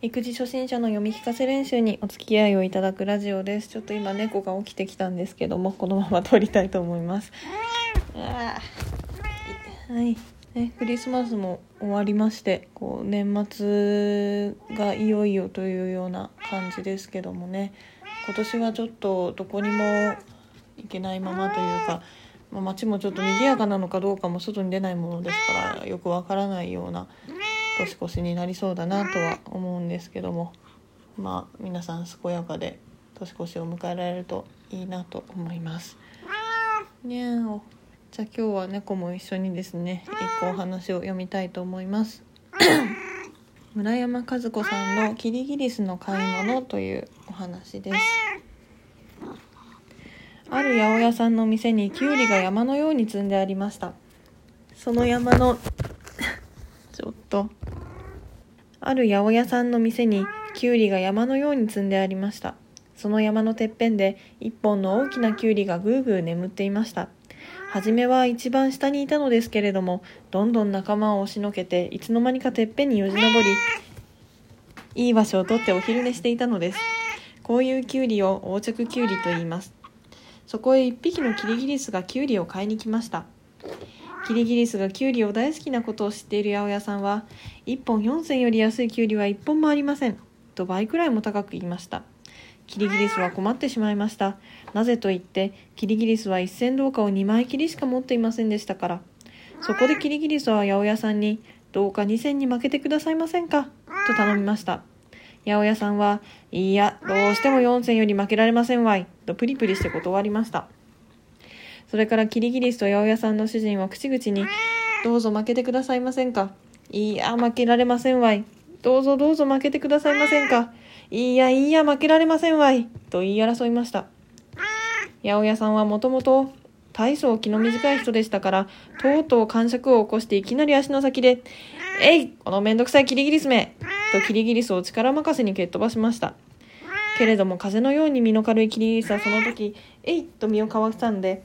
育児初心者の読み聞かせ練習にお付き合いをいただくラジオです。ちょっと今猫が起きてきたんですけどもこのまま撮りたいと思います。はい。ね、クリスマスも終わりましてこう年末がいよいよというような感じですけどもね。今年はちょっとどこにも行けないままというか、まあ、街もちょっと賑やかなのかどうかも外に出ないものですからよくわからないような年越しになりそうだなとは思うんですけども。まあ皆さん健やかで年越しを迎えられるといいなと思います。にゃーお。じゃあ今日は猫も一緒にですね一個お話を読みたいと思います。村山和子さんの「キリギリスの買い物」というお話です。ある八百屋さんの店にキュウリが山のように積んでありました。その山のちょっとある八百屋さんの店にキュウリが山のように積んでありましたその山のてっぺんで一本の大きなキュウリがぐーぐー眠っていました初めは一番下にいたのですけれども、どんどん仲間を押しのけて、いつの間にかてっぺんによじ登り、いい場所を取ってお昼寝していたのです。こういうキュウリを横着キュウリと言います。そこへ一匹のキリギリスがキュウリを買いに来ました。キリギリスがキュウリを大好きなことを知っている八百屋さんは、1本4銭より安いキュウリは1本もありません。と倍くらいも高く言いました。キリギリスは困ってしまいました。なぜと言って、キリギリスは一銭銅貨を2枚切りしか持っていませんでしたから。そこでキリギリスは八百屋さんに、どうか2銭に負けてくださいませんか？と頼みました。八百屋さんは、いいや、どうしても4銭より負けられませんわい。とプリプリして断りました。それからキリギリスと八百屋さんの主人は口々に、どうぞ負けてくださいませんか。いや、負けられませんわい。どうぞどうぞ負けてくださいませんか。いやいや負けられませんわい。と言い争いました。八百屋さんはもともと大層気の短い人でしたから、とうとう感触を起こしていきなり足の先で、えいこのめんどくさいキリギリスめとキリギリスを力任せに蹴っ飛ばしました。けれども風のように身の軽いキリギリスはその時、えいと身をかわしたんで、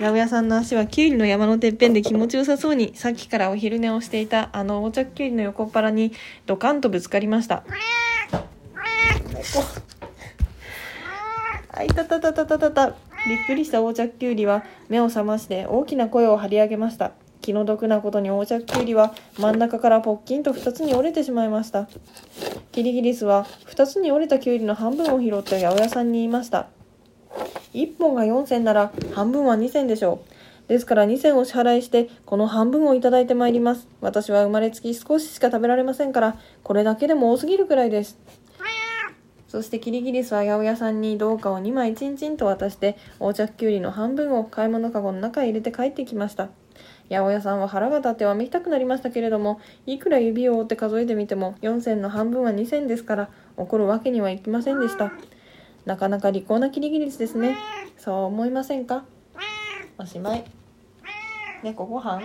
八百屋さんの足はキュウリの山のてっぺんで気持ちよさそうにさっきからお昼寝をしていたあの横着キュウリの横っ腹にドカンとぶつかりました。あいたたたたたたた。びっくりした横着キュウリは目を覚まして大きな声を張り上げました。気の毒なことに横着キュウリは真ん中からポッキンと2つに折れてしまいました。キリギリスは2つに折れたキュウリの半分を拾って八百屋さんに言いました。1本が4銭なら半分は2銭でしょう。ですから2銭を支払いして、この半分をいただいてまいります。私は生まれつき少ししか食べられませんから、これだけでも多すぎるくらいです。そしてキリギリスは八百屋さんに銅貨を2枚チンチンと渡して、横着きゅうりの半分を買い物かごの中へ入れて帰ってきました。八百屋さんは腹が立ってわめきたくなりましたけれども、いくら指を折って数えてみても、4銭の半分は2銭ですから、怒るわけにはいきませんでした。なかなか利口なキリギリスですね。そう思いませんか？おしまい。猫ご飯？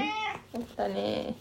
起きたね